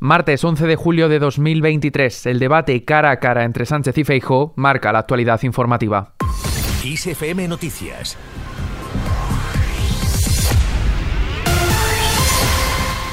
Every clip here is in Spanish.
Martes 11 de julio de 2023, el debate cara a cara entre Sánchez y Feijóo marca la actualidad informativa. Noticias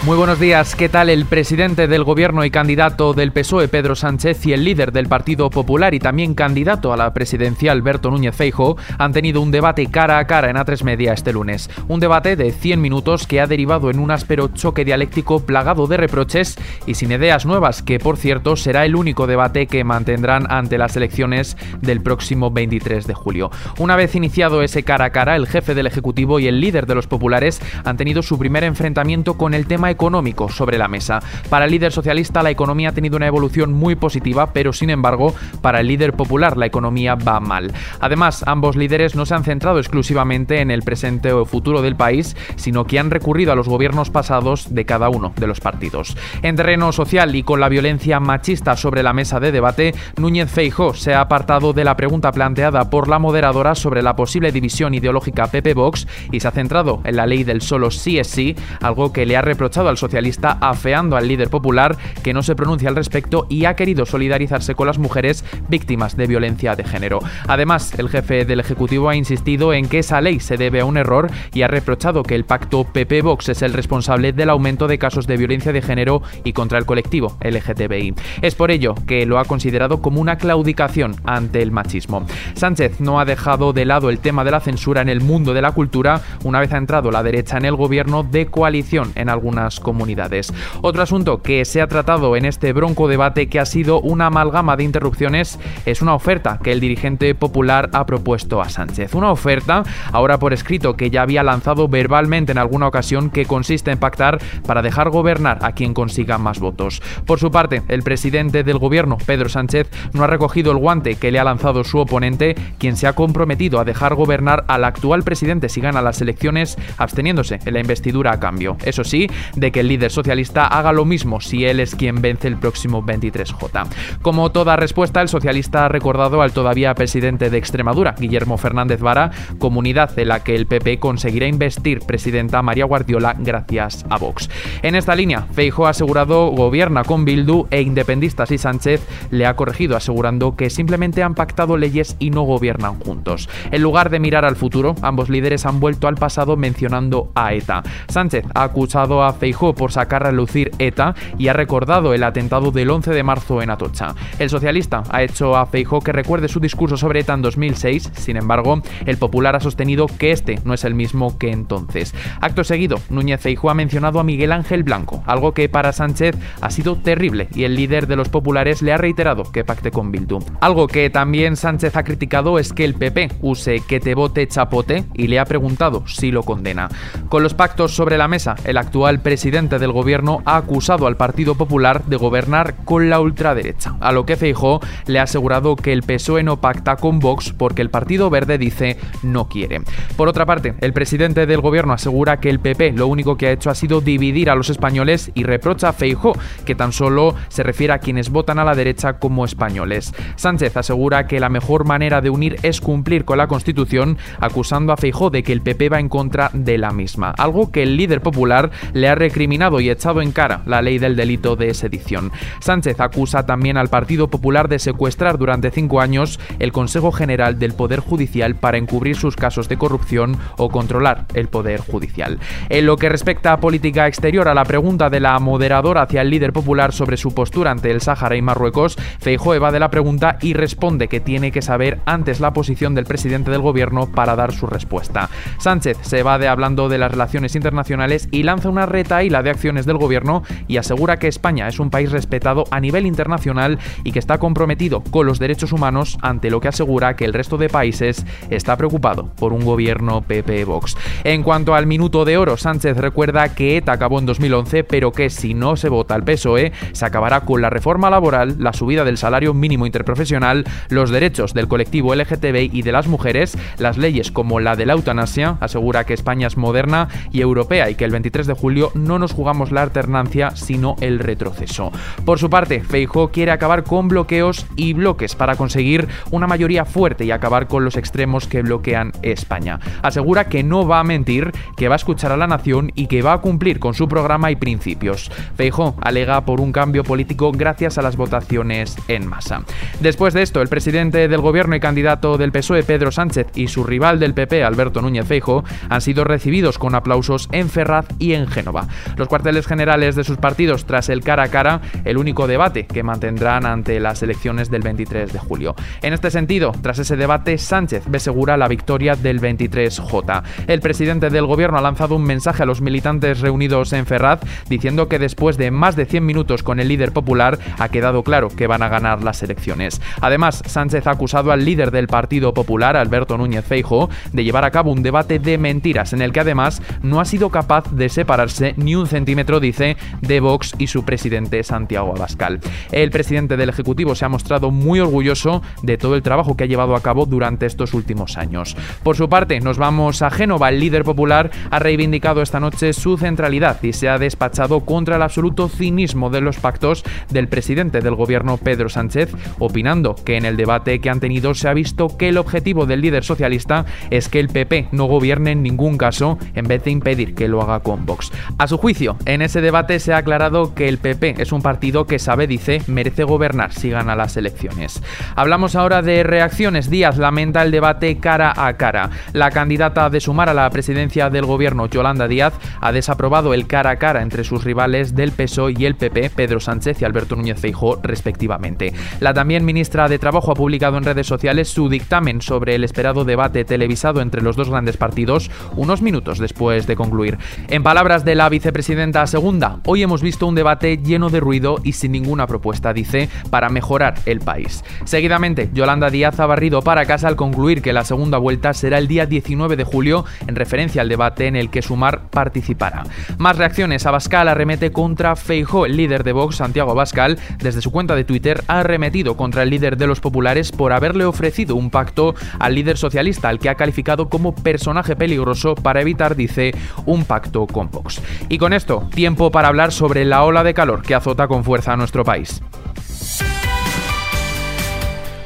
Muy buenos días. ¿Qué tal el presidente del gobierno y candidato del PSOE, Pedro Sánchez, y el líder del Partido Popular y también candidato a la presidencia, Alberto Núñez Feijo, han tenido un debate cara a cara en A3 Media este lunes? Un debate de 100 minutos que ha derivado en un áspero choque dialéctico plagado de reproches y sin ideas nuevas, que por cierto será el único debate que mantendrán ante las elecciones del próximo 23 de julio. Una vez iniciado ese cara a cara, el jefe del Ejecutivo y el líder de los populares han tenido su primer enfrentamiento con el tema económico sobre la mesa. Para el líder socialista la economía ha tenido una evolución muy positiva, pero sin embargo para el líder popular la economía va mal. Además, ambos líderes no se han centrado exclusivamente en el presente o futuro del país, sino que han recurrido a los gobiernos pasados de cada uno de los partidos. En terreno social y con la violencia machista sobre la mesa de debate, Núñez Feijó se ha apartado de la pregunta planteada por la moderadora sobre la posible división ideológica PP-Vox y se ha centrado en la ley del solo sí es sí, algo que le ha reprochado al socialista afeando al líder popular que no se pronuncia al respecto y ha querido solidarizarse con las mujeres víctimas de violencia de género. Además, el jefe del Ejecutivo ha insistido en que esa ley se debe a un error y ha reprochado que el pacto PP-Vox es el responsable del aumento de casos de violencia de género y contra el colectivo LGTBI. Es por ello que lo ha considerado como una claudicación ante el machismo. Sánchez no ha dejado de lado el tema de la censura en el mundo de la cultura una vez ha entrado la derecha en el gobierno de coalición en algunas comunidades. Otro asunto que se ha tratado en este bronco debate que ha sido una amalgama de interrupciones es una oferta que el dirigente popular ha propuesto a Sánchez. Una oferta, ahora por escrito, que ya había lanzado verbalmente en alguna ocasión que consiste en pactar para dejar gobernar a quien consiga más votos. Por su parte, el presidente del gobierno, Pedro Sánchez, no ha recogido el guante que le ha lanzado su oponente, quien se ha comprometido a dejar gobernar al actual presidente si gana las elecciones, absteniéndose en la investidura a cambio. Eso sí, de que el líder socialista haga lo mismo si él es quien vence el próximo 23J. Como toda respuesta, el socialista ha recordado al todavía presidente de Extremadura, Guillermo Fernández Vara, comunidad en la que el PP conseguirá investir presidenta María Guardiola gracias a Vox. En esta línea, Feijo ha asegurado gobierna con Bildu e independistas y Sánchez le ha corregido asegurando que simplemente han pactado leyes y no gobiernan juntos. En lugar de mirar al futuro, ambos líderes han vuelto al pasado mencionando a ETA. Sánchez ha acusado a Por sacar a relucir ETA y ha recordado el atentado del 11 de marzo en Atocha. El socialista ha hecho a Feijó que recuerde su discurso sobre ETA en 2006, sin embargo, el popular ha sostenido que este no es el mismo que entonces. Acto seguido, Núñez Feijó ha mencionado a Miguel Ángel Blanco, algo que para Sánchez ha sido terrible y el líder de los populares le ha reiterado que pacte con Bildu. Algo que también Sánchez ha criticado es que el PP use que te vote chapote y le ha preguntado si lo condena. Con los pactos sobre la mesa, el actual presidente del gobierno ha acusado al Partido Popular de gobernar con la ultraderecha, a lo que Feijó le ha asegurado que el PSOE no pacta con Vox porque el Partido Verde dice no quiere. Por otra parte, el presidente del gobierno asegura que el PP lo único que ha hecho ha sido dividir a los españoles y reprocha a Feijó que tan solo se refiere a quienes votan a la derecha como españoles. Sánchez asegura que la mejor manera de unir es cumplir con la Constitución, acusando a Feijó de que el PP va en contra de la misma, algo que el líder popular le ha recriminado y echado en cara la ley del delito de sedición. Sánchez acusa también al Partido Popular de secuestrar durante cinco años el Consejo General del Poder Judicial para encubrir sus casos de corrupción o controlar el Poder Judicial. En lo que respecta a política exterior, a la pregunta de la moderadora hacia el líder popular sobre su postura ante el Sáhara y Marruecos, Feijóo evade la pregunta y responde que tiene que saber antes la posición del presidente del gobierno para dar su respuesta. Sánchez se evade hablando de las relaciones internacionales y lanza una la de acciones del gobierno y asegura que España es un país respetado a nivel internacional y que está comprometido con los derechos humanos ante lo que asegura que el resto de países está preocupado por un gobierno PP-Vox. En cuanto al minuto de oro, Sánchez recuerda que ETA acabó en 2011, pero que si no se vota al PSOE, se acabará con la reforma laboral, la subida del salario mínimo interprofesional, los derechos del colectivo LGTBI y de las mujeres, las leyes como la de la eutanasia, asegura que España es moderna y europea y que el 23 de julio no no nos jugamos la alternancia, sino el retroceso. Por su parte, Feijóo quiere acabar con bloqueos y bloques para conseguir una mayoría fuerte y acabar con los extremos que bloquean España. Asegura que no va a mentir, que va a escuchar a la nación y que va a cumplir con su programa y principios. Feijóo alega por un cambio político gracias a las votaciones en masa. Después de esto, el presidente del gobierno y candidato del PSOE, Pedro Sánchez, y su rival del PP, Alberto Núñez Feijóo, han sido recibidos con aplausos en Ferraz y en Génova. Los cuarteles generales de sus partidos tras el cara a cara, el único debate que mantendrán ante las elecciones del 23 de julio. En este sentido, tras ese debate, Sánchez ve segura la victoria del 23J. El presidente del gobierno ha lanzado un mensaje a los militantes reunidos en Ferraz diciendo que después de más de 100 minutos con el líder popular ha quedado claro que van a ganar las elecciones. Además, Sánchez ha acusado al líder del Partido Popular, Alberto Núñez Feijo, de llevar a cabo un debate de mentiras en el que además no ha sido capaz de separarse ni un centímetro, dice, de Vox y su presidente Santiago Abascal. El presidente del Ejecutivo se ha mostrado muy orgulloso de todo el trabajo que ha llevado a cabo durante estos últimos años. Por su parte, nos vamos a Génova. El líder popular ha reivindicado esta noche su centralidad y se ha despachado contra el absoluto cinismo de los pactos del presidente del gobierno Pedro Sánchez, opinando que en el debate que han tenido se ha visto que el objetivo del líder socialista es que el PP no gobierne en ningún caso en vez de impedir que lo haga con Vox. Juicio, en ese debate se ha aclarado que el PP es un partido que sabe, dice, merece gobernar si gana las elecciones. Hablamos ahora de reacciones. Díaz lamenta el debate cara a cara. La candidata de sumar a la presidencia del gobierno, Yolanda Díaz, ha desaprobado el cara a cara entre sus rivales del PSOE y el PP, Pedro Sánchez y Alberto Núñez Feijóo, respectivamente. La también ministra de Trabajo ha publicado en redes sociales su dictamen sobre el esperado debate televisado entre los dos grandes partidos unos minutos después de concluir. En palabras de la vicepresidenta segunda, hoy hemos visto un debate lleno de ruido y sin ninguna propuesta, dice, para mejorar el país. Seguidamente, Yolanda Díaz ha barrido para casa al concluir que la segunda vuelta será el día 19 de julio, en referencia al debate en el que Sumar participará. Más reacciones. Abascal arremete contra Feijóo. El líder de Vox, Santiago Abascal, desde su cuenta de Twitter ha arremetido contra el líder de los populares por haberle ofrecido un pacto al líder socialista, al que ha calificado como personaje peligroso para evitar, dice, un pacto con Vox. Y con esto, tiempo para hablar sobre la ola de calor que azota con fuerza a nuestro país.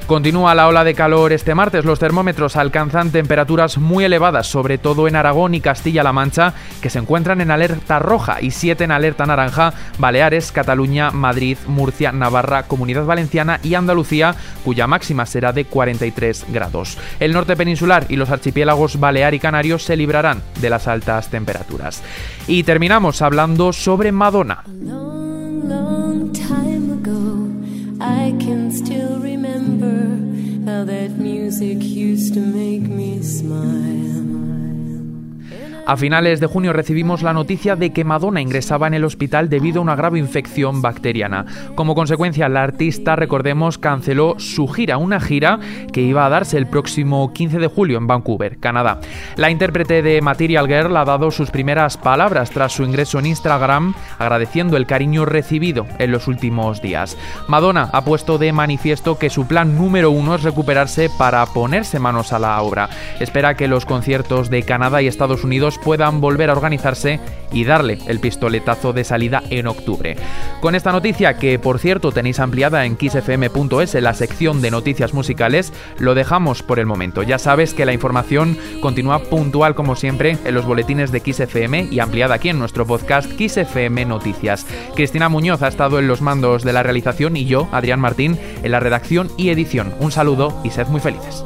Continúa la ola de calor este martes. Los termómetros alcanzan temperaturas muy elevadas, sobre todo en Aragón y Castilla-La Mancha, que se encuentran en alerta roja y 7 en alerta naranja, Baleares, Cataluña, Madrid, Murcia, Navarra, Comunidad Valenciana y Andalucía, cuya máxima será de 43 grados. El norte peninsular y los archipiélagos Balear y Canarios se librarán de las altas temperaturas. Y terminamos hablando sobre Madonna. that music used to make me smile. A finales de junio recibimos la noticia de que Madonna ingresaba en el hospital debido a una grave infección bacteriana. Como consecuencia, la artista, recordemos, canceló su gira, una gira que iba a darse el próximo 15 de julio en Vancouver, Canadá. La intérprete de Material Girl ha dado sus primeras palabras tras su ingreso en Instagram, agradeciendo el cariño recibido en los últimos días. Madonna ha puesto de manifiesto que su plan número uno es recuperarse para ponerse manos a la obra. Espera que los conciertos de Canadá y Estados Unidos puedan volver a organizarse y darle el pistoletazo de salida en octubre. Con esta noticia, que por cierto tenéis ampliada en kissfm.es en la sección de noticias musicales, lo dejamos por el momento. Ya sabes que la información continúa puntual como siempre en los boletines de XFM y ampliada aquí en nuestro podcast XFM Noticias. Cristina Muñoz ha estado en los mandos de la realización y yo, Adrián Martín, en la redacción y edición. Un saludo y sed muy felices.